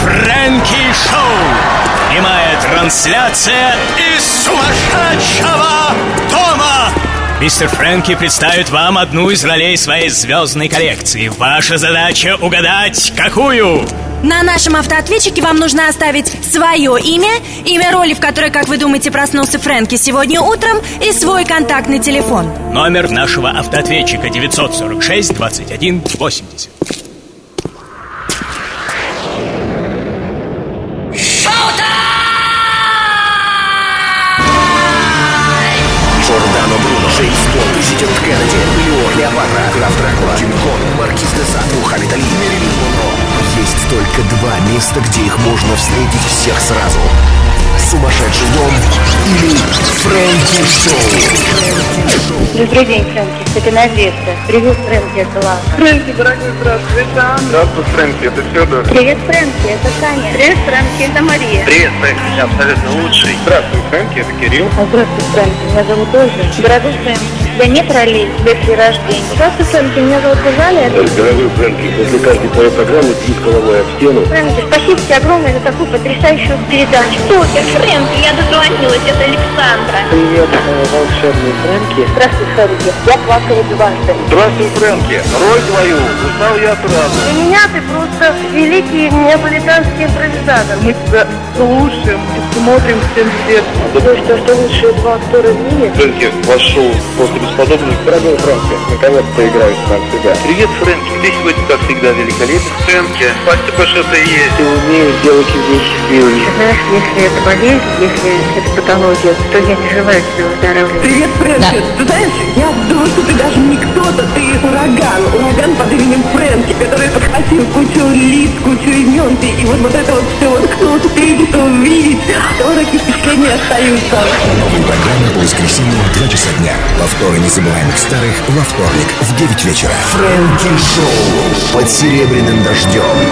Фрэнки Шоу. Прямая трансляция из сумасшедшего дома. Мистер Фрэнки представит вам одну из ролей своей звездной коллекции. Ваша задача угадать, какую? На нашем автоответчике вам нужно оставить свое имя, имя роли, в которой, как вы думаете, проснулся Фрэнки сегодня утром, и свой контактный телефон. Номер нашего автоответчика 946 21 80. Бонд, президент Кеннеди, Леор, Клеопатра, граф Дракула, Кинг Конг, Маркиз де Сад, Мухаммед Али, Мэрилин Монро. Есть только два места, где их можно встретить всех сразу. Сумасшедший дом или Фрэнки Шоу. Добрый день, Фрэнки. Это Надежда. Привет, Фрэнки, это Лана. Фрэнки, дорогой, здравствуй, это Анна. Здравствуй, Фрэнки, это Федор. Привет, Фрэнки, это Таня. Привет, Фрэнки, это Мария. Привет, Фрэнки, ты абсолютно лучший. Здравствуй, Фрэнки, это Кирилл. А здравствуй, Фрэнки, меня зовут Ольга. Дорогой Фрэнки, тебя нет ролей после рождения. Здравствуй, Фрэнки, меня зовут Галя. Дорогой Фрэнки, после каждой твоей программы бьют головой об стену. Фрэнки, спасибо тебе огромное за такую потрясающую передачу. Супер, Фрэнки, я дозвонилась, это Александра. Привет, волшебный Фрэнки. Здравствуй, Фрэнки, я плакала дважды. Здравствуй, Фрэнки. Роль твою узнал я сразу. Для меня ты просто великий неаполитанский импровизатор. Мы тебя слушаем и смотрим всем сердцем. Ты что, что лучшие два актера в мире? Фрэнки, ваш шоу просто бесподобный. Дорогой Фрэнки, наконец-то играешь нам себя. Привет, Фрэнки, ты сегодня, как всегда, великолепен. Фрэнки, спасибо, что ты есть. Ты умеешь делать людей счастливыми. Знаешь, если это болезнь, если это патология, то я не желаю тебе выздоравливать. Привет, Фрэнки. Ты знаешь, я думаю, что ты даже не кто-то, ты ураган. Ураган под именем Фрэнки, который подхватил кучу лиц, кучу имен. Ты, и вот, вот это вот все, вот кто встретит, кто увидит, то такие впечатления остаются. Новые программы по воскресеньям в 2 часа дня. Повторы незабываемых старых во вторник в 9 вечера. Фрэнки Шоу под серебряным дождем.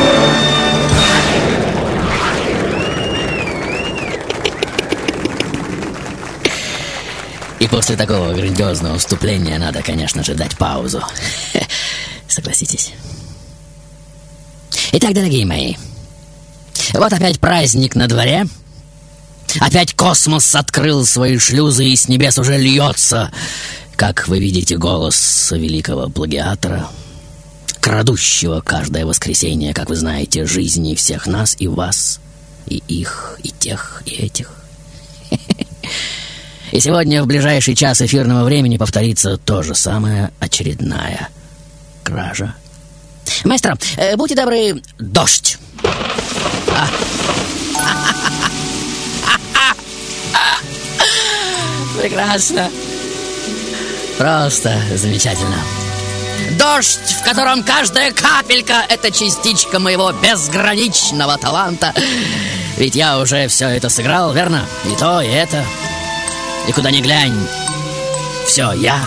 И после такого грандиозного вступления надо, конечно же, дать паузу. Согласитесь. Итак, дорогие мои, вот опять праздник на дворе. Опять космос открыл свои шлюзы, и с небес уже льется, как вы видите, голос великого плагиатора, крадущего каждое воскресенье, как вы знаете, жизни всех нас и вас, и их, и тех, и этих. И сегодня в ближайший час эфирного времени повторится то же самое очередная кража. Маэстро, э, будьте добры, дождь. Прекрасно. Просто замечательно. Дождь, в котором каждая капелька — это частичка моего безграничного таланта. Ведь я уже все это сыграл, верно? И то, и это. И куда ни глянь, все я.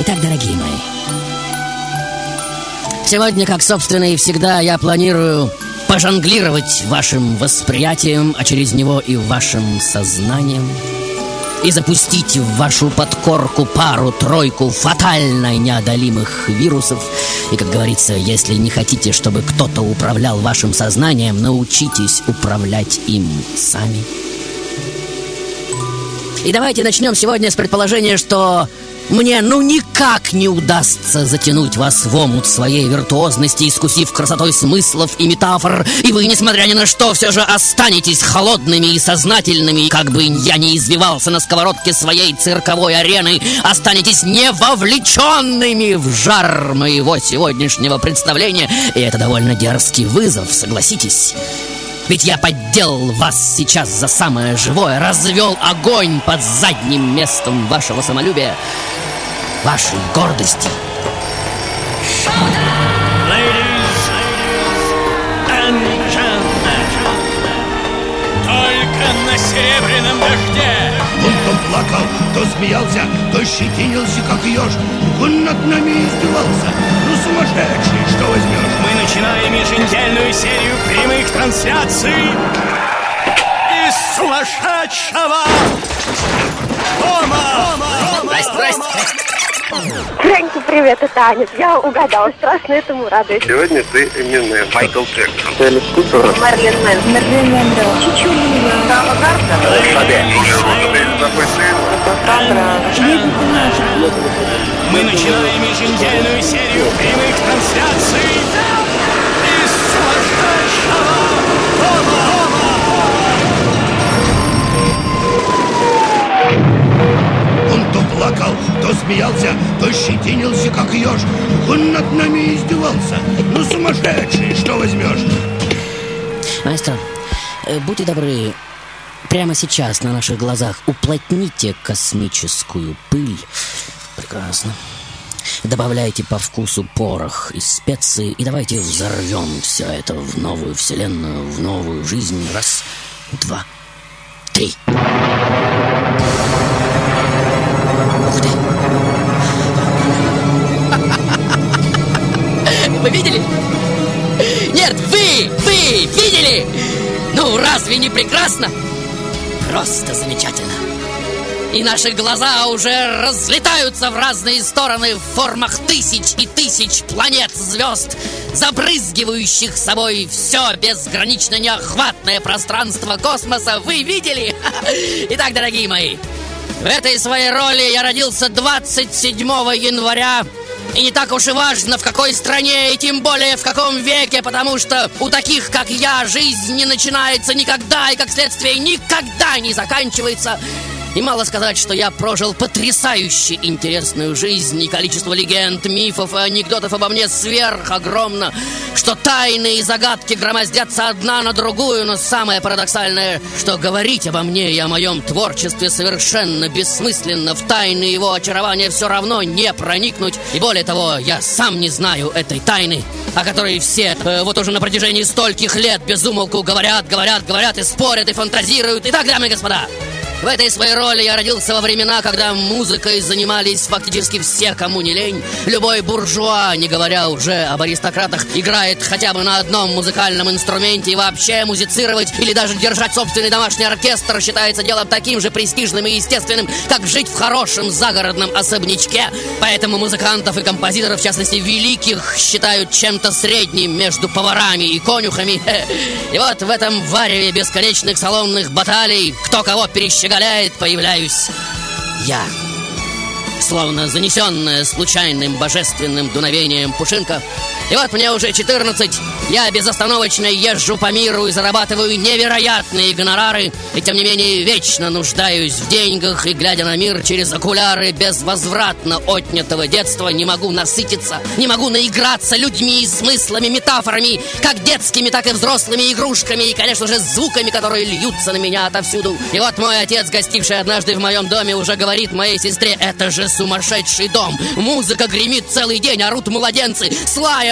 Итак, дорогие мои, сегодня, как собственно и всегда, я планирую пожонглировать вашим восприятием, а через него и вашим сознанием, и запустить в вашу подкорку пару-тройку фатально неодолимых вирусов. И, как говорится, если не хотите, чтобы кто-то управлял вашим сознанием, научитесь управлять им сами. И давайте начнем сегодня с предположения, что мне ну никак не удастся затянуть вас в омут своей виртуозности, искусив красотой смыслов и метафор, и вы, несмотря ни на что, все же останетесь холодными и сознательными, как бы я не извивался на сковородке своей цирковой арены, останетесь не вовлеченными в жар моего сегодняшнего представления, и это довольно дерзкий вызов, согласитесь. Ведь я подделал вас сейчас за самое живое, развел огонь под задним местом вашего самолюбия, вашей гордости. Только на серебряном дожде. Плакал, то смеялся, то щетинился, как еж. Он над нами издевался. Ну, сумасшедший, что возьмешь? Мы начинаем еженедельную серию прямых трансляций из сумасшедшего дома. Здрасте, здрасте. Фрэнки, привет, это Аня. Я угадала, страшно этому радуюсь. Сегодня ты именно Майкл Джексон. Элис Купер. Марлен Мэн. Марлен Мэндо. Чичулина. Сава Мы начинаем еженедельную серию прямых трансляций над нами издевался. Ну, сумасшедший, что возьмешь? Маэстро, э, будьте добры, прямо сейчас на наших глазах уплотните космическую пыль. Прекрасно. Добавляйте по вкусу порох и специи и давайте взорвем все это в новую вселенную, в новую жизнь. Раз, два, три. Ух Вы видели? Нет, вы, вы видели? Ну, разве не прекрасно? Просто замечательно. И наши глаза уже разлетаются в разные стороны в формах тысяч и тысяч планет звезд, забрызгивающих собой все безгранично неохватное пространство космоса. Вы видели? Итак, дорогие мои, в этой своей роли я родился 27 января и не так уж и важно, в какой стране и тем более в каком веке, потому что у таких, как я, жизнь не начинается никогда и, как следствие, никогда не заканчивается. И мало сказать, что я прожил потрясающе интересную жизнь, и количество легенд, мифов и анекдотов обо мне сверх огромно, что тайны и загадки громоздятся одна на другую, но самое парадоксальное, что говорить обо мне и о моем творчестве совершенно бессмысленно, в тайны его очарования все равно не проникнуть, и более того, я сам не знаю этой тайны, о которой все э, вот уже на протяжении стольких лет без умолку говорят, говорят, говорят и спорят и фантазируют. Итак, дамы и господа, в этой своей роли я родился во времена, когда музыкой занимались фактически все, кому не лень. Любой буржуа, не говоря уже об аристократах, играет хотя бы на одном музыкальном инструменте и вообще музицировать или даже держать собственный домашний оркестр считается делом таким же престижным и естественным, как жить в хорошем загородном особнячке. Поэтому музыкантов и композиторов, в частности великих, считают чем-то средним между поварами и конюхами. И вот в этом вареве бесконечных салонных баталий, кто кого перещеголяет, появляюсь я. Словно занесенная случайным божественным дуновением пушинка. И вот мне уже 14, я безостановочно езжу по миру и зарабатываю невероятные гонорары, и тем не менее вечно нуждаюсь в деньгах, и глядя на мир через окуляры безвозвратно отнятого детства, не могу насытиться, не могу наиграться людьми, смыслами, метафорами, как детскими, так и взрослыми игрушками, и, конечно же, звуками, которые льются на меня отовсюду. И вот мой отец, гостивший однажды в моем доме, уже говорит моей сестре, это же сумасшедший дом. Музыка гремит целый день, орут младенцы,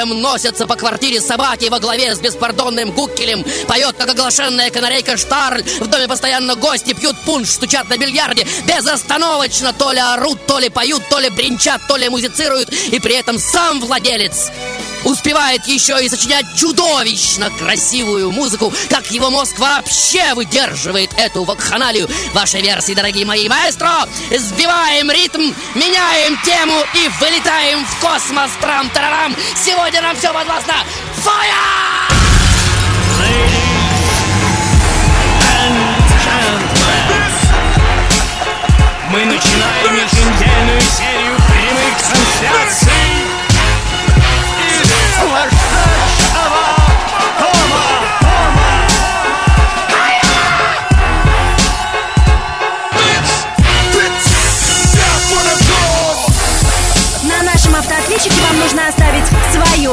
слаем носятся по квартире собаки во главе с беспардонным гуккелем. Поет, как оглашенная канарейка Штарль. В доме постоянно гости пьют пунш, стучат на бильярде. Безостановочно то ли орут, то ли поют, то ли бренчат, то ли музицируют. И при этом сам владелец успевает еще и сочинять чудовищно красивую музыку, как его мозг вообще выдерживает эту вакханалию. Ваши версии, дорогие мои маэстро, сбиваем ритм, меняем тему и вылетаем в космос. Трам-тарарам. Сегодня нам все подвластно. Фая! Мы начинаем еженедельную серию прямых трансляций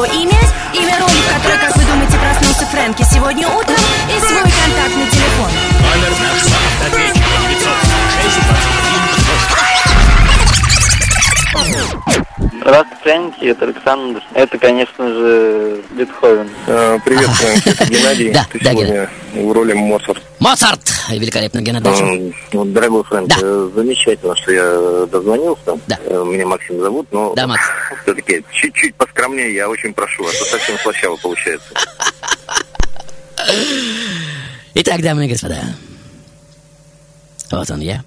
имя, имя роли, которой, как вы думаете, проснулся Фрэнки сегодня утром, Здравствуйте. Фрэнки, это Александр, это, конечно же, Бетховен. Э, Привет, Геннадий. Да, Ты сегодня в роли Моцарт. Моцарт! Великолепно, Геннадий. Вот, Дорогой Фрэнк, э, замечательно, что я дозвонился. Да. Э, Меня Максим зовут, но Да, Макс. все-таки чуть-чуть поскромнее, я очень прошу, а то совсем слащаво получается. Итак, дамы и господа, вот он я.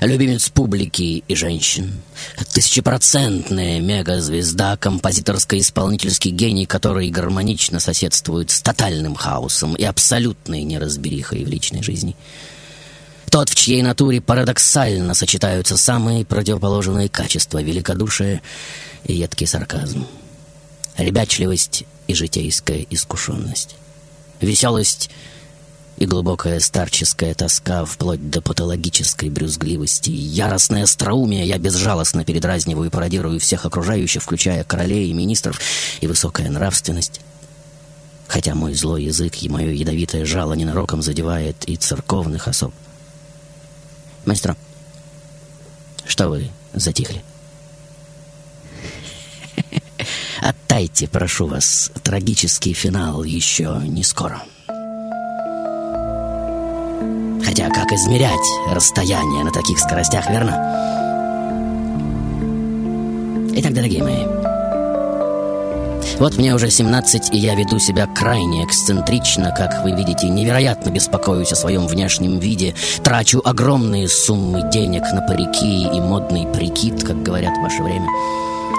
Любимец публики и женщин. Тысячепроцентная мегазвезда, композиторско-исполнительский гений, который гармонично соседствует с тотальным хаосом и абсолютной неразберихой в личной жизни. Тот, в чьей натуре парадоксально сочетаются самые противоположные качества великодушие и едкий сарказм. Ребячливость и житейская искушенность. Веселость и глубокая старческая тоска вплоть до патологической брюзгливости. Яростное остроумие я безжалостно передразниваю и пародирую всех окружающих, включая королей и министров, и высокая нравственность. Хотя мой злой язык и мое ядовитое жало ненароком задевает и церковных особ. Мастер, что вы затихли? Оттайте, прошу вас, трагический финал еще не скоро. Хотя как измерять расстояние на таких скоростях, верно? Итак, дорогие мои, вот мне уже 17, и я веду себя крайне эксцентрично, как вы видите, невероятно беспокоюсь о своем внешнем виде, трачу огромные суммы денег на парики и модный прикид, как говорят в ваше время.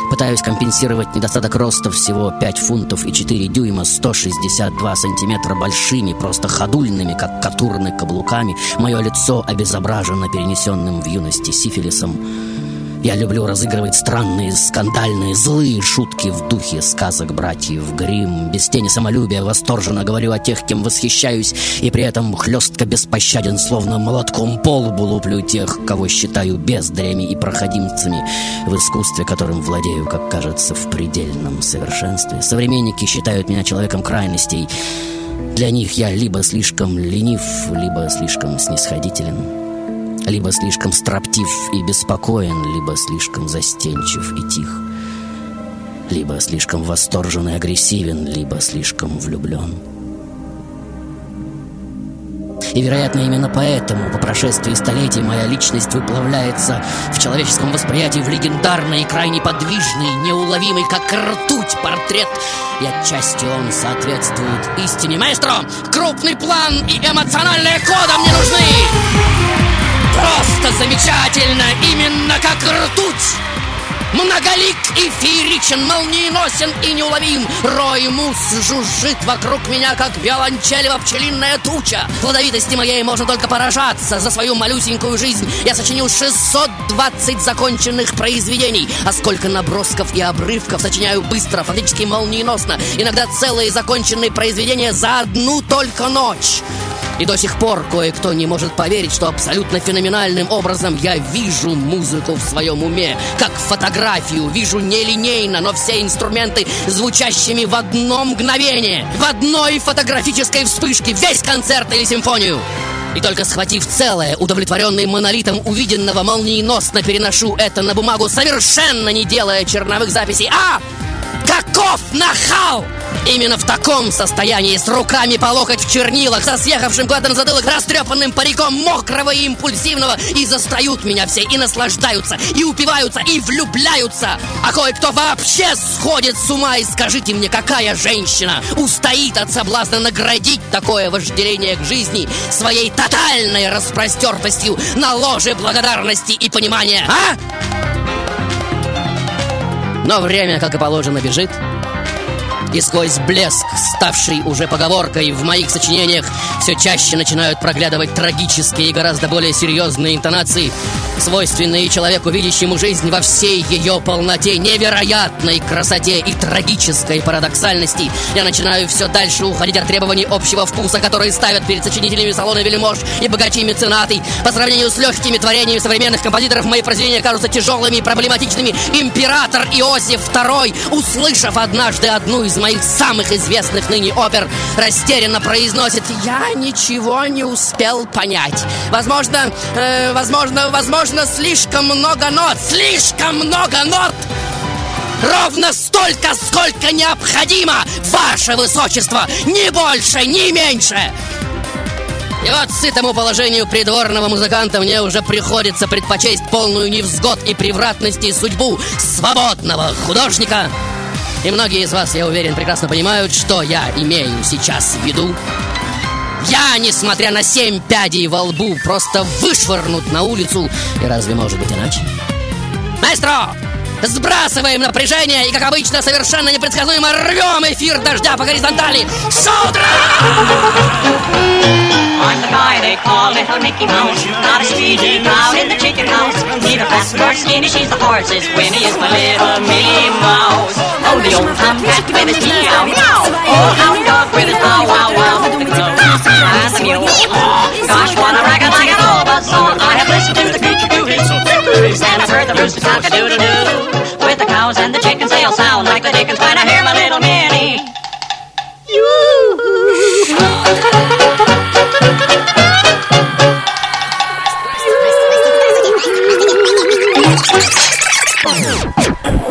Пытаюсь компенсировать недостаток роста всего 5 фунтов и 4 дюйма, 162 сантиметра большими, просто ходульными, как катурны каблуками. Мое лицо обезображено перенесенным в юности сифилисом. Я люблю разыгрывать странные, скандальные, злые шутки в духе сказок братьев Грим. Без тени самолюбия восторженно говорю о тех, кем восхищаюсь, и при этом хлестко беспощаден, словно молотком по лбу луплю тех, кого считаю бездрями и проходимцами в искусстве, которым владею, как кажется, в предельном совершенстве. Современники считают меня человеком крайностей. Для них я либо слишком ленив, либо слишком снисходителен. Либо слишком строптив и беспокоен, либо слишком застенчив и тих. Либо слишком восторжен и агрессивен, либо слишком влюблен. И, вероятно, именно поэтому по прошествии столетий моя личность выплавляется в человеческом восприятии в легендарный и крайне подвижный, неуловимый, как ртуть, портрет. И отчасти он соответствует истине. Маэстро, крупный план и эмоциональная кода мне нужны! Просто замечательно, именно как ртуть! Многолик и фееричен, молниеносен и неуловим. Рой мус жужжит вокруг меня, как виолончелева пчелиная туча. Плодовитости моей можно только поражаться За свою малюсенькую жизнь. Я сочинил 620 законченных произведений. А сколько набросков и обрывков сочиняю быстро, фактически молниеносно. Иногда целые законченные произведения за одну только ночь. И до сих пор кое-кто не может поверить, что абсолютно феноменальным образом я вижу музыку в своем уме, как фотографию, вижу нелинейно, но все инструменты звучащими в одно мгновение, в одной фотографической вспышке, весь концерт или симфонию. И только схватив целое, удовлетворенный монолитом увиденного, молниеносно переношу это на бумагу, совершенно не делая черновых записей. А! Каков нахал! Именно в таком состоянии, с руками по локоть в чернилах, со съехавшим куда-то на затылок растрепанным париком мокрого и импульсивного, и застают меня все, и наслаждаются, и упиваются, и влюбляются. А кое-кто вообще сходит с ума, и скажите мне, какая женщина устоит от соблазна наградить такое вожделение к жизни своей тотальной распростертостью на ложе благодарности и понимания, а? Но время, как и положено, бежит. И сквозь блеск, ставший уже поговоркой в моих сочинениях, все чаще начинают проглядывать трагические и гораздо более серьезные интонации, свойственные человеку, видящему жизнь во всей ее полноте, невероятной красоте и трагической парадоксальности. Я начинаю все дальше уходить от требований общего вкуса, которые ставят перед сочинителями салона Вельмож и богачи меценаты. По сравнению с легкими творениями современных композиторов, мои произведения кажутся тяжелыми и проблематичными. Император Иосиф II, услышав однажды одну из моих самых известных ныне опер, растерянно произносит «Я ничего не успел понять». Возможно, э, возможно, возможно, слишком много нот, слишком много нот! Ровно столько, сколько необходимо, ваше высочество! Ни больше, ни меньше! И вот сытому положению придворного музыканта мне уже приходится предпочесть полную невзгод и превратности судьбу свободного художника. И многие из вас, я уверен, прекрасно понимают, что я имею сейчас в виду. Я, несмотря на семь пядей во лбу, просто вышвырнут на улицу. И разве может быть иначе? Маэстро! Сбрасываем напряжение и, как обычно, совершенно непредсказуемо рвем эфир дождя по горизонтали. Шутра! I'm the guy they call Little Mickey Mouse. Not a speedy crowd in the chicken house. Neither fast nor skinny, she's the horse's Winnie is my little Minnie Mouse. Oh, the old tomcat with his meow meow. Old hound dog with his bow wow wow. And the mule. Gosh, what a racket like an old buzzsaw. I have listened to the creature do his and I've heard the rooster talk a doodle doo. The cows and the chickens, they'll sound like the dickens when I hear my little Minnie.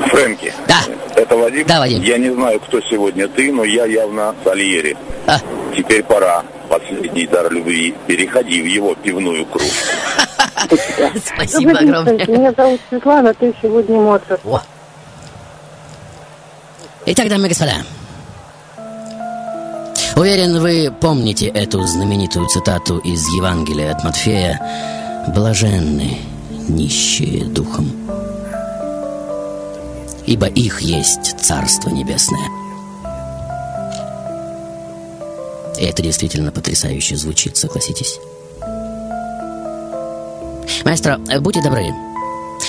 Фрэнки. Да. Это Вадим? Да, Вадим. Я не знаю, кто сегодня ты, но я явно Сальери. А. Теперь пора. Последний дар любви. Переходи в его пивную кружку. Спасибо огромное. Меня зовут Светлана, ты сегодня Моцарт. Итак, дамы и господа, уверен, вы помните эту знаменитую цитату из Евангелия от Матфея «Блаженны нищие духом, ибо их есть Царство Небесное». И это действительно потрясающе звучит, согласитесь? Маэстро, будьте добры,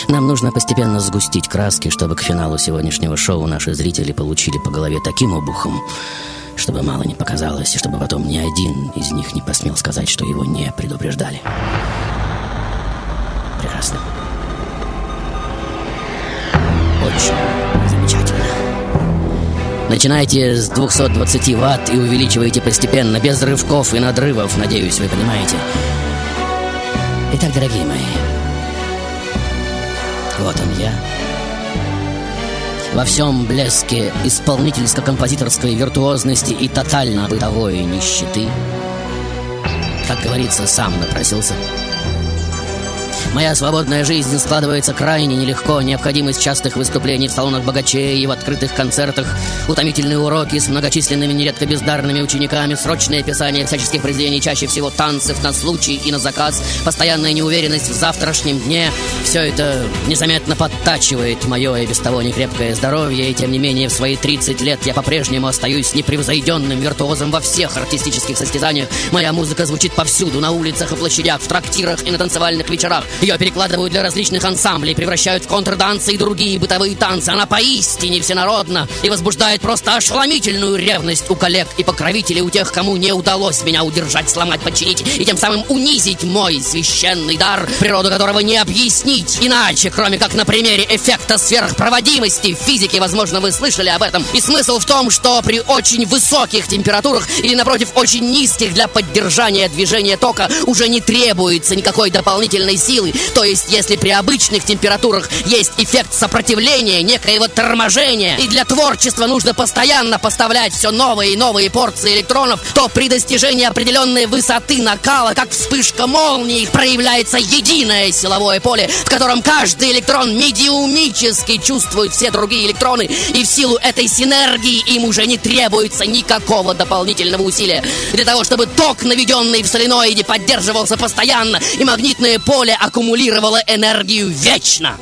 нам нужно постепенно сгустить краски, чтобы к финалу сегодняшнего шоу наши зрители получили по голове таким обухом, чтобы мало не показалось, и чтобы потом ни один из них не посмел сказать, что его не предупреждали. Прекрасно. Очень замечательно. Начинайте с 220 ватт и увеличивайте постепенно, без рывков и надрывов, надеюсь, вы понимаете. Итак, дорогие мои, вот он я. Во всем блеске исполнительско-композиторской виртуозности и тотально бытовой нищеты. Как говорится, сам напросился. Моя свободная жизнь складывается крайне нелегко. Необходимость частых выступлений в салонах богачей и в открытых концертах, утомительные уроки с многочисленными, нередко бездарными учениками, срочное писание всяческих произведений, чаще всего танцев на случай и на заказ, постоянная неуверенность в завтрашнем дне. Все это незаметно подтачивает мое и без того некрепкое здоровье, и тем не менее в свои 30 лет я по-прежнему остаюсь непревзойденным виртуозом во всех артистических состязаниях. Моя музыка звучит повсюду, на улицах и площадях, в трактирах и на танцевальных вечерах. Ее перекладывают для различных ансамблей, превращают в контрдансы и другие бытовые танцы. Она поистине всенародна и возбуждает просто ошеломительную ревность у коллег и покровителей, у тех, кому не удалось меня удержать, сломать, подчинить и тем самым унизить мой священный дар, природу которого не объяснить иначе, кроме как на примере эффекта сверхпроводимости. В физике, возможно, вы слышали об этом. И смысл в том, что при очень высоких температурах или, напротив, очень низких для поддержания движения тока уже не требуется никакой дополнительной силы. То есть, если при обычных температурах есть эффект сопротивления, некоего торможения, и для творчества нужно постоянно поставлять все новые и новые порции электронов, то при достижении определенной высоты накала, как вспышка молнии, проявляется единое силовое поле, в котором каждый электрон медиумически чувствует все другие электроны, и в силу этой синергии им уже не требуется никакого дополнительного усилия. Для того, чтобы ток, наведенный в соленоиде, поддерживался постоянно, и магнитное поле аккумулировало энергию вечно.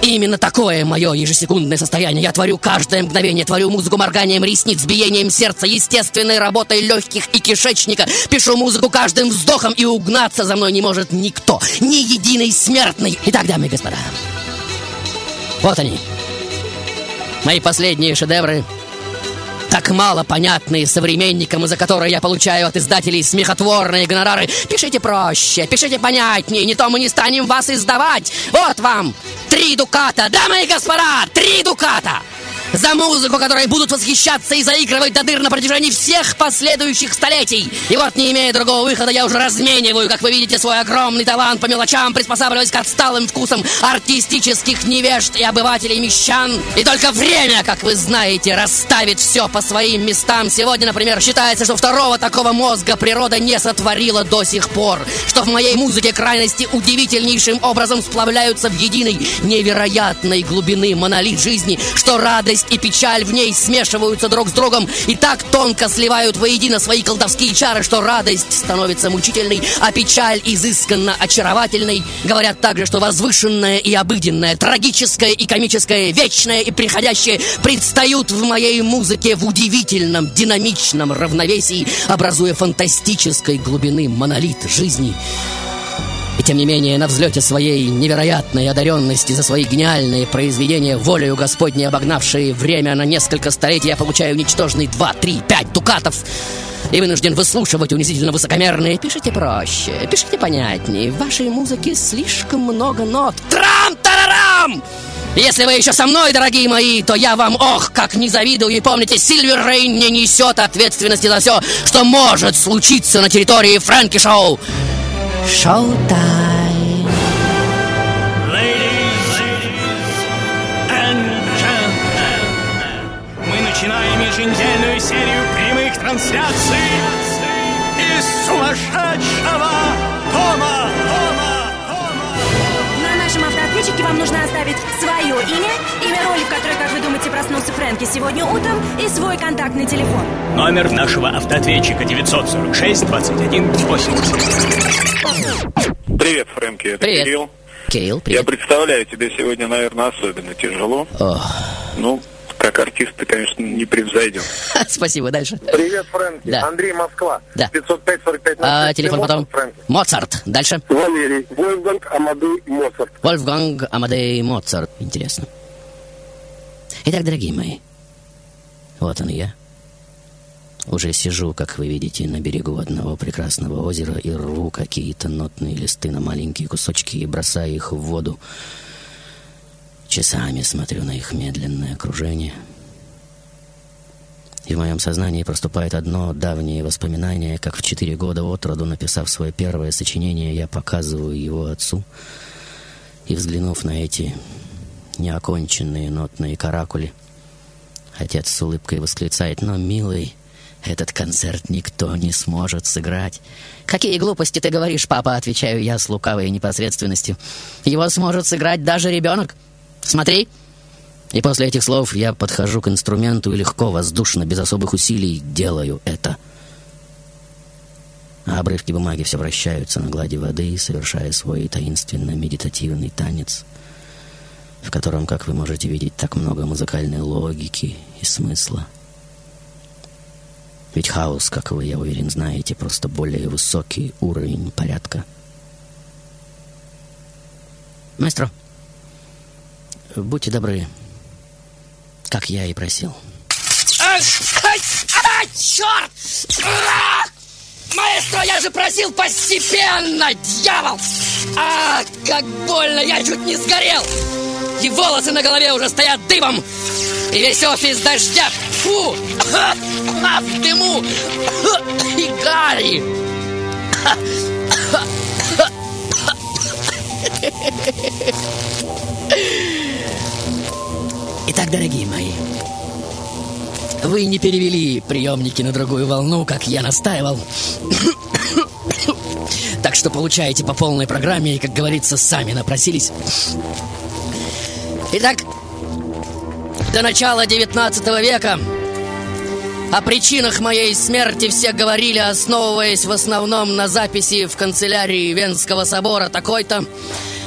Именно такое мое ежесекундное состояние. Я творю каждое мгновение, творю музыку морганием ресниц, биением сердца, естественной работой легких и кишечника. Пишу музыку каждым вздохом, и угнаться за мной не может никто, ни единый смертный. Итак, дамы и господа, вот они, мои последние шедевры, так мало понятные современникам, из-за которые я получаю от издателей смехотворные гонорары. Пишите проще, пишите понятнее, не то мы не станем вас издавать. Вот вам три дуката, дамы и господа, три дуката. За музыку, которой будут восхищаться и заигрывать до дыр на протяжении всех последующих столетий. И вот, не имея другого выхода, я уже размениваю, как вы видите, свой огромный талант по мелочам, приспосабливаясь к отсталым вкусам артистических невежд и обывателей мещан. И только время, как вы знаете, расставит все по своим местам. Сегодня, например, считается, что второго такого мозга природа не сотворила до сих пор. Что в моей музыке крайности удивительнейшим образом сплавляются в единой невероятной глубины монолит жизни, что радость и печаль в ней смешиваются друг с другом и так тонко сливают воедино свои колдовские чары, что радость становится мучительной, а печаль изысканно очаровательной. Говорят также, что возвышенное и обыденное, трагическое и комическое, вечное и приходящее предстают в моей музыке в удивительном, динамичном равновесии, образуя фантастической глубины монолит жизни. И тем не менее, на взлете своей невероятной одаренности за свои гениальные произведения, волею Господней обогнавшие время на несколько столетий, я получаю ничтожный 2, 3, 5 дукатов и вынужден выслушивать унизительно высокомерные. Пишите проще, пишите понятнее. В вашей музыке слишком много нот. Трам-тарарам! Если вы еще со мной, дорогие мои, то я вам, ох, как не завидую. И помните, Сильвер Рейн не несет ответственности за все, что может случиться на территории Фрэнки Шоу. Шоу-тайм. Мы начинаем еженедельную серию прямых трансляций из сумасшедшего дома. Автоответчике вам нужно оставить свое имя, имя роли, в которой, как вы думаете, проснулся Фрэнки сегодня утром, и свой контактный телефон. Номер нашего автоответчика 946 21 80. Привет, Фрэнки, это Привет. Кирилл. Кирилл, Я привет. представляю, тебе сегодня, наверное, особенно тяжело. Ох, Ну, как артист ты, конечно, не превзойден. спасибо, дальше. Привет, Фрэнки. Да. Андрей Москва. Да. 505-45 А, телефон потом. Фрэнки. Моцарт. Дальше. Валерий. Вольфганг Амадей Моцарт. Вольфганг Амадей Моцарт. Интересно. Итак, дорогие мои, вот он я. Уже сижу, как вы видите, на берегу одного прекрасного озера и рву какие-то нотные листы на маленькие кусочки и бросаю их в воду. Часами смотрю на их медленное окружение. И в моем сознании проступает одно давнее воспоминание, как в четыре года от роду, написав свое первое сочинение, я показываю его отцу. И взглянув на эти неоконченные нотные каракули, отец с улыбкой восклицает, «Но, милый, этот концерт никто не сможет сыграть». «Какие глупости ты говоришь, папа?» — отвечаю я с лукавой непосредственностью. «Его сможет сыграть даже ребенок. Смотри!» И после этих слов я подхожу к инструменту и легко, воздушно, без особых усилий делаю это. А обрывки бумаги все вращаются на глади воды, совершая свой таинственно-медитативный танец, в котором, как вы можете видеть, так много музыкальной логики и смысла. Ведь хаос, как вы, я уверен, знаете, просто более высокий уровень порядка. Маэстро, будьте добры, как я и просил. Ах, ай, ай, черт! А! Маэстро, я же просил постепенно, дьявол! А, как больно, я чуть не сгорел! И волосы на голове уже стоят дыбом! И весь офис дождя! Фу! А, в дыму! И гарри! Итак, дорогие мои, вы не перевели приемники на другую волну, как я настаивал. Так что получаете по полной программе и, как говорится, сами напросились. Итак, до начала 19 века о причинах моей смерти все говорили, основываясь в основном на записи в канцелярии Венского собора такой-то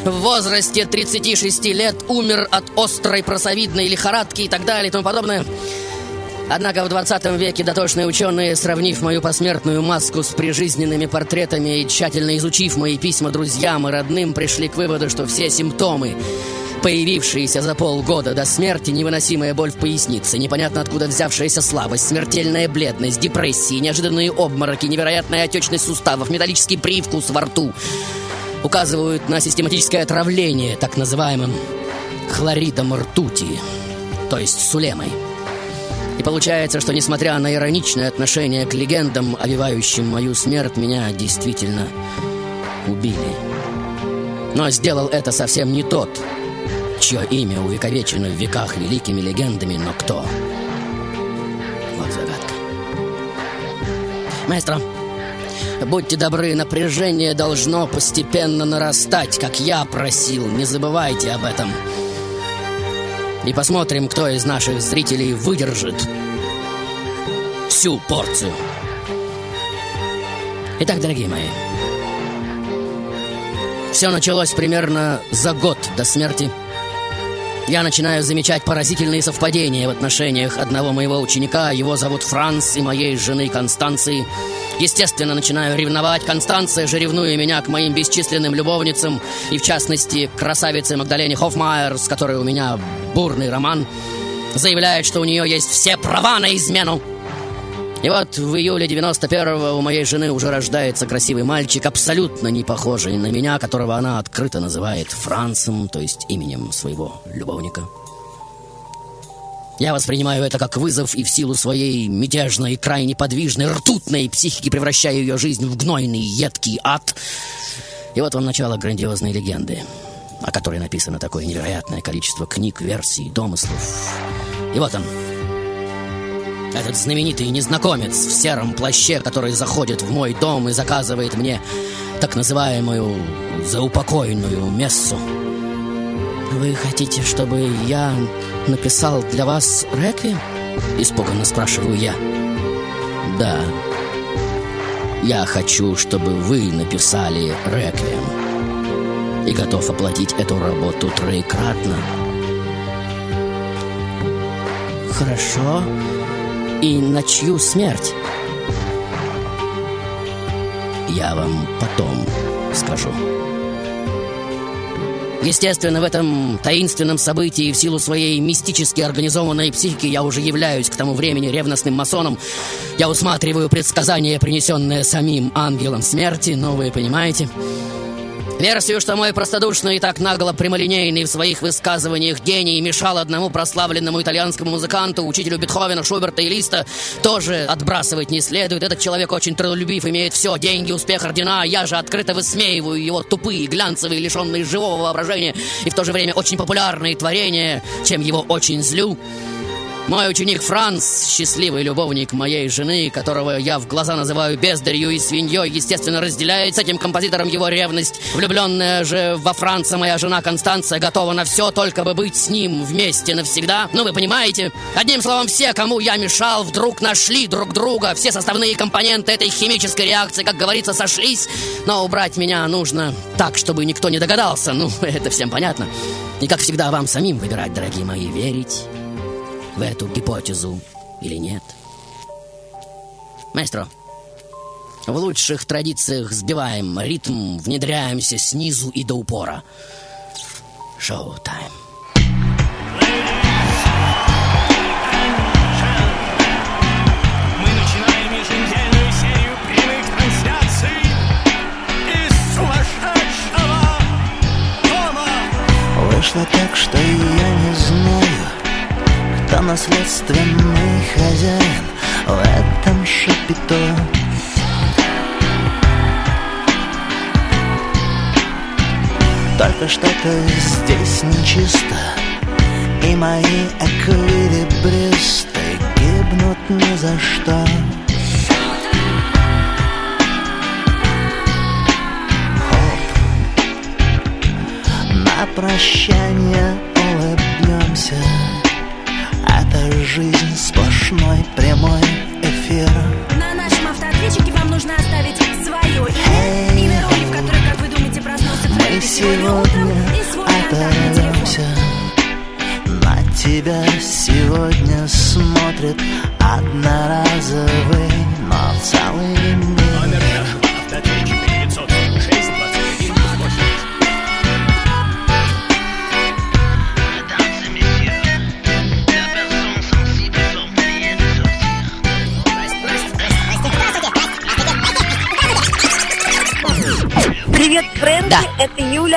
в возрасте 36 лет умер от острой просовидной лихорадки и так далее и тому подобное. Однако в 20 веке дотошные ученые, сравнив мою посмертную маску с прижизненными портретами и тщательно изучив мои письма друзьям и родным, пришли к выводу, что все симптомы, появившиеся за полгода до смерти, невыносимая боль в пояснице, непонятно откуда взявшаяся слабость, смертельная бледность, депрессии, неожиданные обмороки, невероятная отечность суставов, металлический привкус во рту, указывают на систематическое отравление так называемым хлоридом ртути. то есть с Улемой. И получается, что несмотря на ироничное отношение к легендам, овивающим мою смерть, меня действительно убили. Но сделал это совсем не тот, чье имя увековечено в веках великими легендами, но кто? Вот загадка. Маэстро, будьте добры, напряжение должно постепенно нарастать, как я просил. Не забывайте об этом. И посмотрим, кто из наших зрителей выдержит всю порцию. Итак, дорогие мои, все началось примерно за год до смерти. Я начинаю замечать поразительные совпадения в отношениях одного моего ученика. Его зовут Франц и моей жены Констанции. Естественно, начинаю ревновать. Констанция же ревнуя меня к моим бесчисленным любовницам. И в частности, к красавице Магдалене Хоффмайер, с которой у меня бурный роман. Заявляет, что у нее есть все права на измену. И вот в июле 91-го у моей жены уже рождается красивый мальчик, абсолютно не похожий на меня, которого она открыто называет Францем, то есть именем своего любовника. Я воспринимаю это как вызов и в силу своей мятежной, крайне подвижной, ртутной психики превращаю ее жизнь в гнойный, едкий ад. И вот вам начало грандиозной легенды, о которой написано такое невероятное количество книг, версий, домыслов. И вот он, этот знаменитый незнакомец в сером плаще, который заходит в мой дом и заказывает мне так называемую заупокойную мессу. «Вы хотите, чтобы я написал для вас реквием?» Испуганно спрашиваю я. «Да. Я хочу, чтобы вы написали реквием. И готов оплатить эту работу троекратно». «Хорошо. И на чью смерть?» «Я вам потом скажу». Естественно, в этом таинственном событии в силу своей мистически организованной психики я уже являюсь к тому времени ревностным масоном. Я усматриваю предсказание, принесенное самим ангелом смерти, но вы понимаете... Версию, что мой простодушный и так нагло прямолинейный в своих высказываниях гений мешал одному прославленному итальянскому музыканту, учителю Бетховена, Шуберта и Листа, тоже отбрасывать не следует. Этот человек очень трудолюбив, имеет все, деньги, успех, ордена. Я же открыто высмеиваю его тупые, глянцевые, лишенные живого воображения и в то же время очень популярные творения, чем его очень злю. Мой ученик Франц, счастливый любовник моей жены, которого я в глаза называю бездарью и свиньей, естественно, разделяет с этим композитором его ревность. Влюбленная же во Франца моя жена Констанция готова на все, только бы быть с ним вместе навсегда. Ну, вы понимаете? Одним словом, все, кому я мешал, вдруг нашли друг друга. Все составные компоненты этой химической реакции, как говорится, сошлись. Но убрать меня нужно так, чтобы никто не догадался. Ну, это всем понятно. И, как всегда, вам самим выбирать, дорогие мои, верить в эту гипотезу или нет. Маэстро, в лучших традициях сбиваем ритм, внедряемся снизу и до упора. Шоу-тайм. Вышло так, что я не знаю, кто наследственный хозяин в этом шапито. Только что-то здесь нечисто, и мои эквилибристы гибнут ни за что. На прощание улыбнемся Это жизнь сплошной прямой эфир. На нашем автоответчике вам нужно оставить свое имя, имя роли, в которой, как вы думаете, проснулся Мы сегодня утром и свой оторвемся На тебя сегодня смотрит одноразовый, но целый мир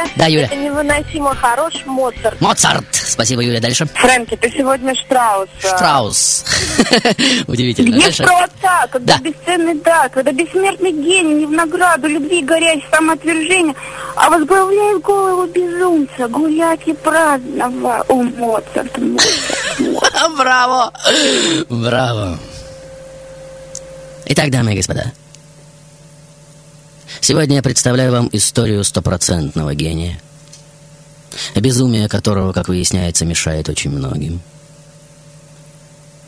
Юля. Да, Юля. Это невыносимо хорош Моцарт. Моцарт. Спасибо, Юля. Дальше. Фрэнки, ты сегодня Штраус. Штраус. Удивительно. Где Дальше. про отца, когда Да. бесценный дар, когда бессмертный гений не в награду любви горящий самоотвержения, а возглавляет голову безумца, гулять и праздновать. О, Моцарт, Моцарт. Браво! Браво! Итак, дамы и господа, сегодня я представляю вам историю стопроцентного гения, безумие которого, как выясняется, мешает очень многим.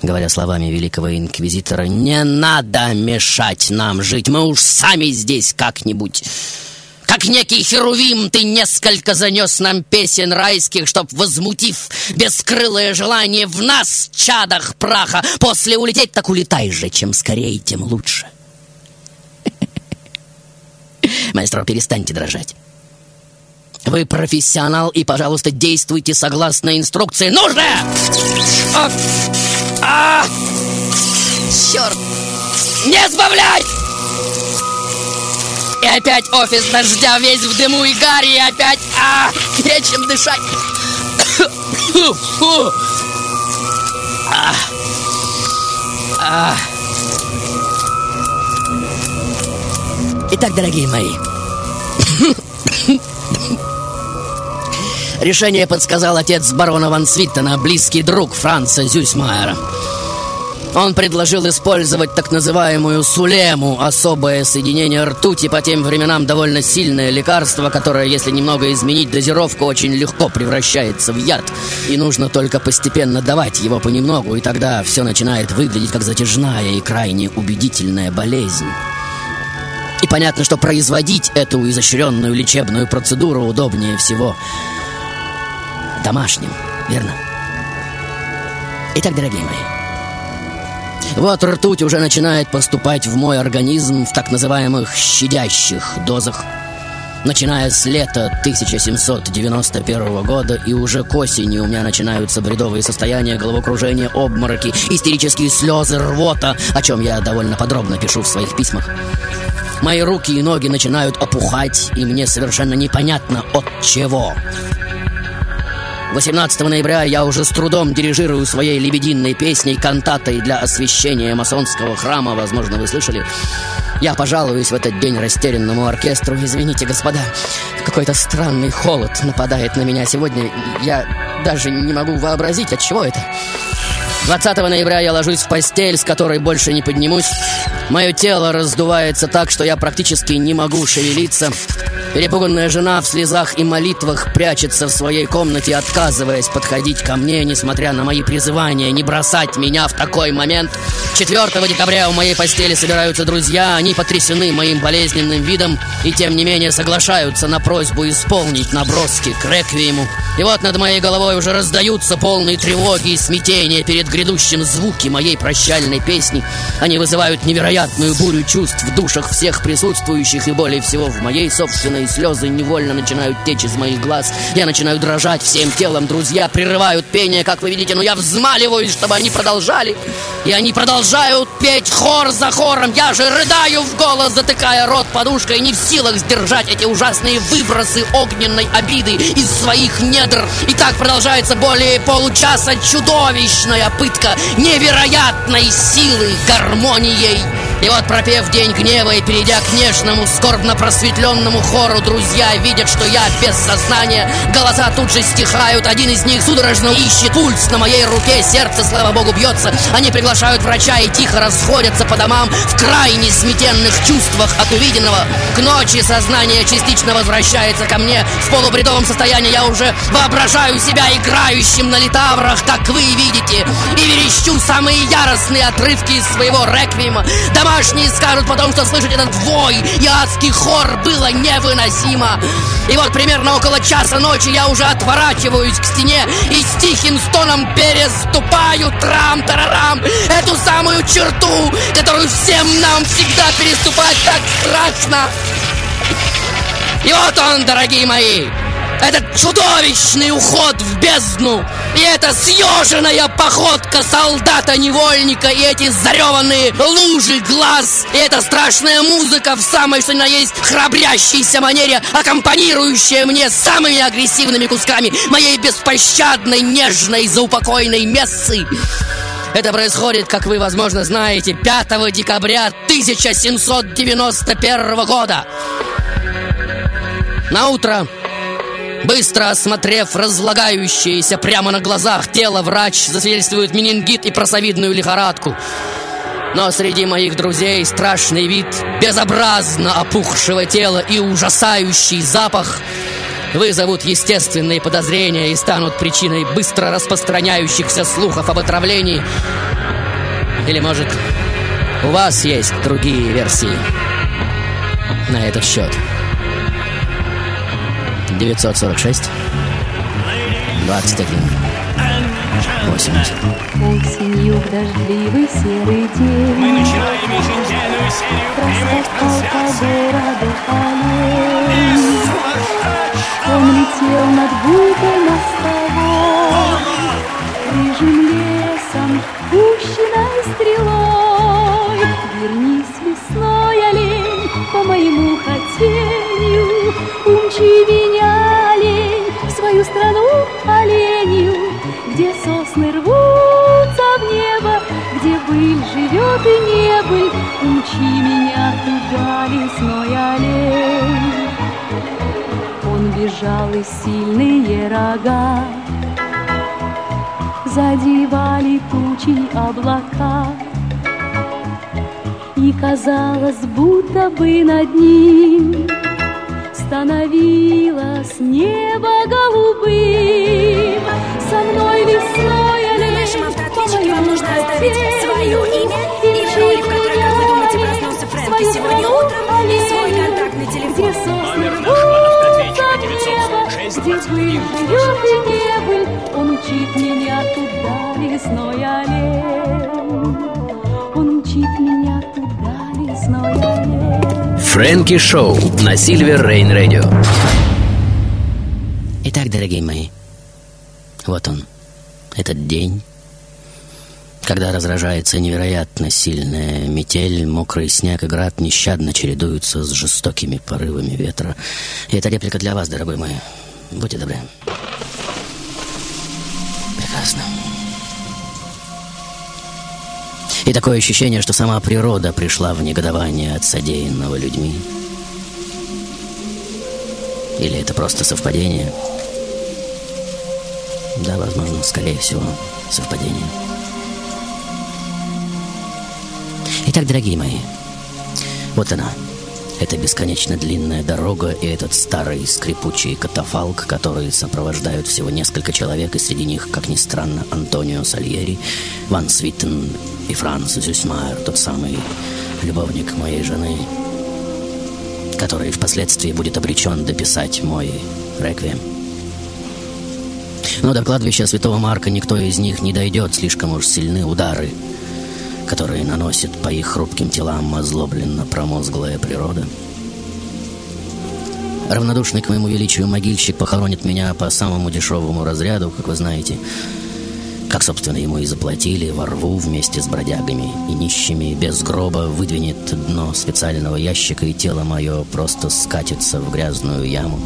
Говоря словами великого инквизитора, не надо мешать нам жить, мы уж сами здесь как-нибудь. Как некий херувим, ты несколько занес нам песен райских, чтоб, возмутив бескрылое желание в нас, чадах праха, после улететь, так улетай же, чем скорее, тем лучше. Маэстро, перестаньте дрожать. Вы профессионал и, пожалуйста, действуйте согласно инструкции. Ну же! А! А! Черт! Не сбавлять! И опять офис дождя весь в дыму и гаре, и опять... А! Нечем дышать! А! А! Итак, дорогие мои, решение подсказал отец барона Ван Свиттена, близкий друг Франца Зюсмайера. Он предложил использовать так называемую сулему, особое соединение ртути, по тем временам довольно сильное лекарство, которое, если немного изменить дозировку, очень легко превращается в яд. И нужно только постепенно давать его понемногу, и тогда все начинает выглядеть как затяжная и крайне убедительная болезнь. И понятно, что производить эту изощренную лечебную процедуру удобнее всего домашним, верно? Итак, дорогие мои, вот ртуть уже начинает поступать в мой организм в так называемых щадящих дозах. Начиная с лета 1791 года и уже к осени у меня начинаются бредовые состояния, головокружение, обмороки, истерические слезы, рвота, о чем я довольно подробно пишу в своих письмах. Мои руки и ноги начинают опухать, и мне совершенно непонятно от чего. 18 ноября я уже с трудом дирижирую своей лебединой песней кантатой для освещения масонского храма, возможно, вы слышали. Я пожалуюсь в этот день растерянному оркестру. Извините, господа, какой-то странный холод нападает на меня сегодня. Я даже не могу вообразить, от чего это. 20 ноября я ложусь в постель, с которой больше не поднимусь. Мое тело раздувается так, что я практически не могу шевелиться. Перепуганная жена в слезах и молитвах прячется в своей комнате, отказываясь подходить ко мне, несмотря на мои призывания не бросать меня в такой момент. 4 декабря у моей постели собираются друзья, они потрясены моим болезненным видом и тем не менее соглашаются на просьбу исполнить наброски к реквиему. И вот над моей головой уже раздаются полные тревоги и смятения перед грядущим звуки моей прощальной песни. Они вызывают невероятную бурю чувств в душах всех присутствующих, и более всего в моей собственной слезы невольно начинают течь из моих глаз. Я начинаю дрожать всем телом, друзья прерывают пение, как вы видите, но я взмаливаюсь, чтобы они продолжали. И они продолжают петь хор за хором. Я же рыдаю в голос, затыкая рот подушкой, не в силах сдержать эти ужасные выбросы огненной обиды из своих недр. И так продолжается более получаса чудовищная пытка невероятной силы гармонией. И вот, пропев День гнева и перейдя к нежному, скорбно просветленному хору, друзья видят, что я без сознания. Голоса тут же стихают, один из них судорожно ищет пульс на моей руке, сердце, слава богу, бьется. Они приглашают врача и тихо расходятся по домам в крайне сметенных чувствах от увиденного. К ночи сознание частично возвращается ко мне. В полубредовом состоянии я уже воображаю себя играющим на литаврах, как вы видите, и верещу самые яростные отрывки из своего реквиема. Домашние скажут потом, что слышать этот вой и адский хор было невыносимо. И вот примерно около часа ночи я уже отворачиваюсь к стене и с тихим стоном переступаю трам-тарарам эту самую черту, которую всем нам всегда переступать так страшно. И вот он, дорогие мои, этот чудовищный уход в бездну. И эта съеженная походка солдата-невольника, и эти зареванные лужи глаз, и эта страшная музыка в самой что ни на есть храбрящейся манере, аккомпанирующая мне самыми агрессивными кусками моей беспощадной, нежной, заупокойной мессы. Это происходит, как вы, возможно, знаете, 5 декабря 1791 года. На утро, быстро осмотрев разлагающееся прямо на глазах тело, врач засвидетельствует менингит и просовидную лихорадку. Но среди моих друзей страшный вид безобразно опухшего тела и ужасающий запах вызовут естественные подозрения и станут причиной быстро распространяющихся слухов об отравлении. Или, может, у вас есть другие версии на этот счет? 946 21 80 Осенью в дождливый серый день. Мы начинаем еженедельную серию прямых трансляций из Он летел над буйкой мостовой Рыжим лесом, живет и небыль Умчи меня туда, лесной олень Он бежал, и сильные рога. Задевали тучи облака. И казалось, будто бы над ним Становилось небо голубым. Со мной весной На автоответчике вам нужно оставить свое имя, имя роли, в которой, как вы думаете, проснулся Фрэнки сегодня утром, и свой контактный телефон. Номер нашего автоответчика 946 Где быль живет и небыль Он мчит меня туда, лесной олень Он мчит меня туда, лесной олень Фрэнки Шоу на Сильвер Рейн Радио. Итак, дорогие мои, вот он, этот день, когда разражается невероятно сильная метель, мокрый снег и град нещадно чередуются с жестокими порывами ветра. И это реплика для вас, дорогой мой. Будьте добры. Прекрасно. И такое ощущение, что сама природа пришла в негодование от содеянного людьми. Или это просто совпадение? Да, возможно, скорее всего, совпадение. Итак, дорогие мои, вот она. Это бесконечно длинная дорога и этот старый скрипучий катафалк, который сопровождают всего несколько человек, и среди них, как ни странно, Антонио Сальери, Ван Свиттен и Франц Зюсмайер, тот самый любовник моей жены, который впоследствии будет обречен дописать мой реквием. Но до кладбища Святого Марка никто из них не дойдет, слишком уж сильны удары, которые наносит по их хрупким телам озлобленно промозглая природа. Равнодушный к моему величию могильщик похоронит меня по самому дешевому разряду, как вы знаете, как, собственно, ему и заплатили, во рву вместе с бродягами и нищими, без гроба выдвинет дно специального ящика, и тело мое просто скатится в грязную яму.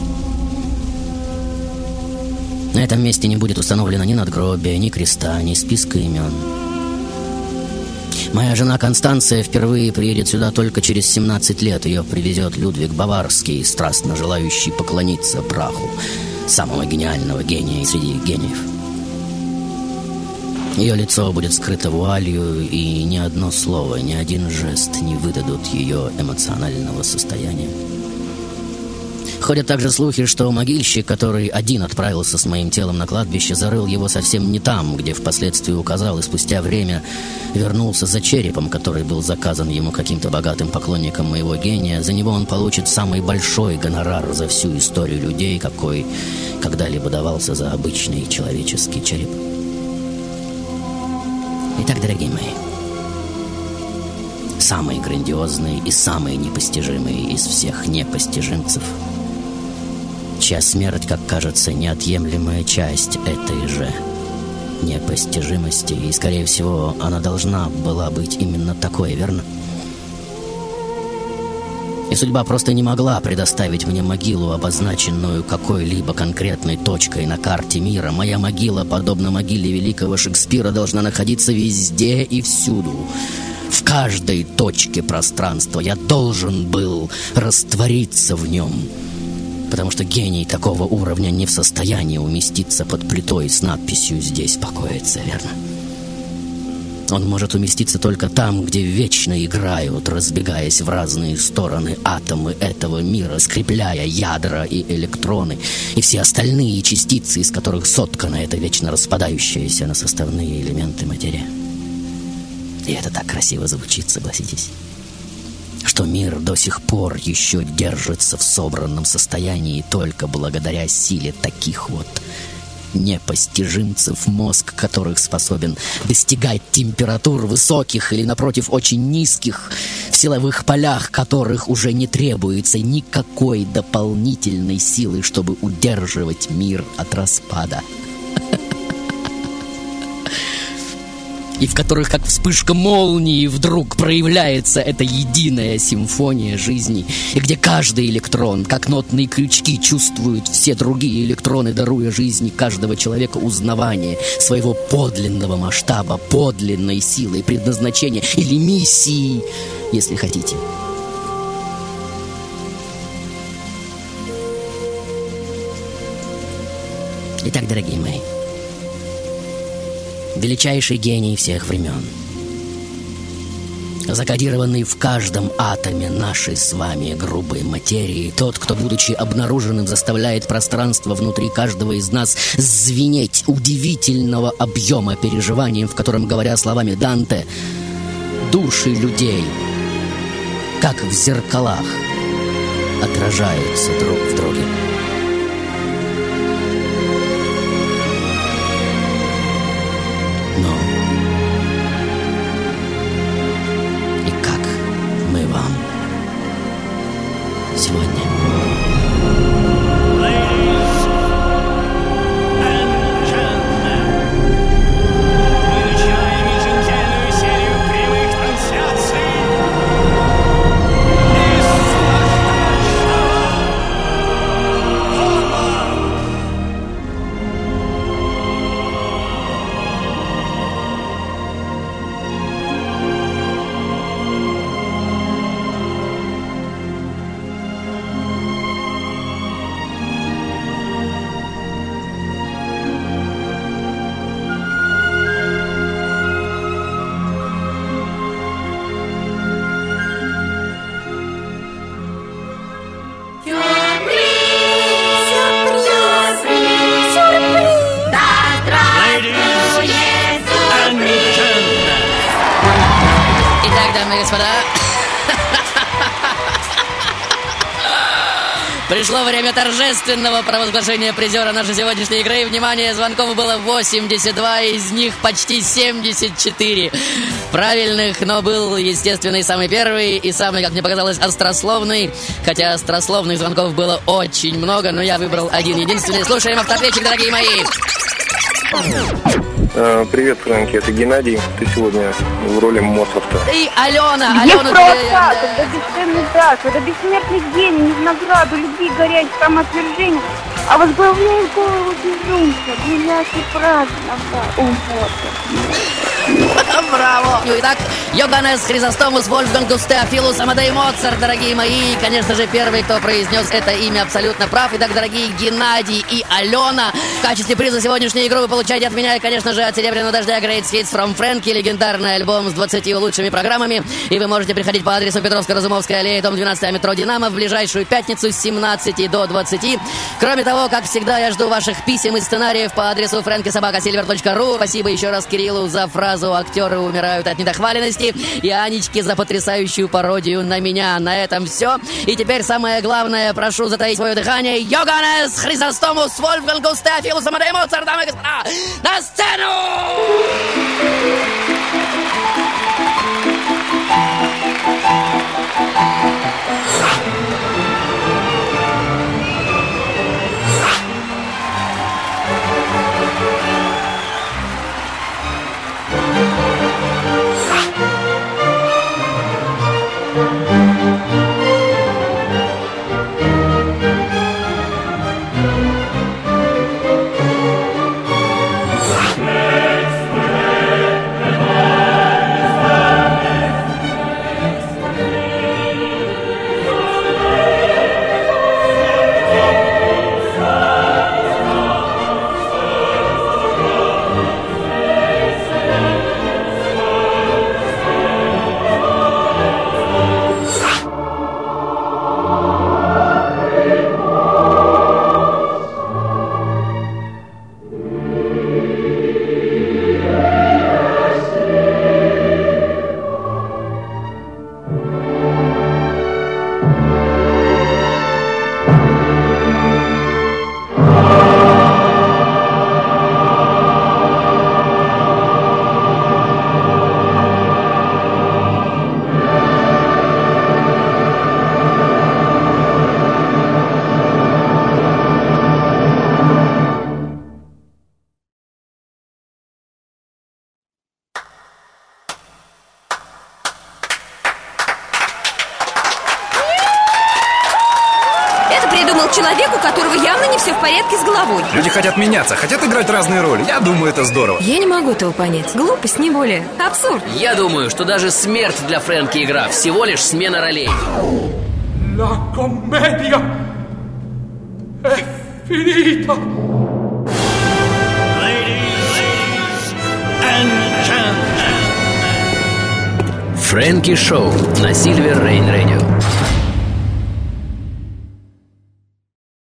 На этом месте не будет установлено ни надгробия, ни креста, ни списка имен. Моя жена Констанция впервые приедет сюда только через 17 лет. Ее привезет Людвиг Баварский, страстно желающий поклониться праху самого гениального гения среди гениев. Ее лицо будет скрыто вуалью, и ни одно слово, ни один жест не выдадут ее эмоционального состояния. Ходят также слухи, что могильщик, который один отправился с моим телом на кладбище, зарыл его совсем не там, где впоследствии указал, и спустя время вернулся за черепом, который был заказан ему каким-то богатым поклонником моего гения. За него он получит самый большой гонорар за всю историю людей, какой когда-либо давался за обычный человеческий череп. Итак, дорогие мои, самый грандиозный и самый непостижимый из всех непостижимцев – чья смерть, как кажется, неотъемлемая часть этой же непостижимости, и, скорее всего, она должна была быть именно такой, верно? И судьба просто не могла предоставить мне могилу, обозначенную какой-либо конкретной точкой на карте мира. Моя могила, подобно могиле великого Шекспира, должна находиться везде и всюду. В каждой точке пространства я должен был раствориться в нем. Потому что гений такого уровня не в состоянии уместиться под плитой с надписью «Здесь покоится», верно? Он может уместиться только там, где вечно играют, разбегаясь в разные стороны атомы этого мира, скрепляя ядра и электроны, и все остальные частицы, из которых соткана эта вечно распадающаяся на составные элементы материя. И это так красиво звучит, согласитесь? Что мир до сих пор еще держится в собранном состоянии только благодаря силе таких вот непостижимцев, мозг которых способен достигать температур высоких или, напротив, очень низких, в силовых полях которых уже не требуется никакой дополнительной силы, чтобы удерживать мир от распада. И в которых, как вспышка молнии, вдруг проявляется эта единая симфония жизни, и где каждый электрон, как нотные крючки, чувствуют все другие электроны, даруя жизни каждого человека узнавание своего подлинного масштаба, подлинной силы, предназначения или миссии, если хотите. Итак, дорогие мои, величайший гений всех времен. Закодированный в каждом атоме нашей с вами грубой материи, тот, кто, будучи обнаруженным, заставляет пространство внутри каждого из нас звенеть удивительного объема переживанием, в котором, говоря словами Данте, души людей, как в зеркалах, отражаются друг в друге. Торжественного провозглашения призера нашей сегодняшней игры. Внимание, звонков было 82, из них почти 74 правильных, но был, естественно, и самый первый, и самый, как мне показалось, острословный. Хотя острословных звонков было очень много, но я выбрал один единственный. Слушаем автоответчик, дорогие мои. Э, Привет, Фрэнки, это Геннадий. Ты сегодня в роли Моцарта. И Алена, Алена, проса, когда бесценный дар, когда бессмертный гений, не в награду, любви горять, самоотвержение, а возглавляет голову безумца, гулять и праздновать. О, Браво! Ну, Итак, Йоганнес Хризостомус Вольфгангус Теофилус Амадей Моцарт, дорогие мои. И, конечно же, первый, кто произнес это имя, абсолютно прав. Итак, дорогие Геннадий и Алена, в качестве приза сегодняшней игры вы получаете от меня конечно же, от Серебряного Дождя Great Hits from Frankie, легендарный альбом с 20 лучшими программами. И вы можете приходить по адресу Петровско-Разумовская аллея, дом 12, метро «Динамо» в ближайшую пятницу с 17 до 20. Кроме того, как всегда, я жду ваших писем и сценариев по адресу frankysobakasilver.ru. Спасибо еще раз Кириллу за фразу «Актеры умирают от недохваленности» и Анечке за потрясающую пародию на меня. На этом все. И теперь самое главное, прошу затаить свое дыхание. Йоганнес Хризостомус Вольфгангус Теофилус Амадей Моцарт, дамы и господа, на сцену! Меняться, хотят играть разные роли. Я думаю, это здорово. Я не могу этого понять. Глупость, не более. Абсурд. Я думаю, что даже смерть для Фрэнки игра Всего лишь смена ролей La commedia è finita. Фрэнки Шоу на Сильвер Рейн Радио.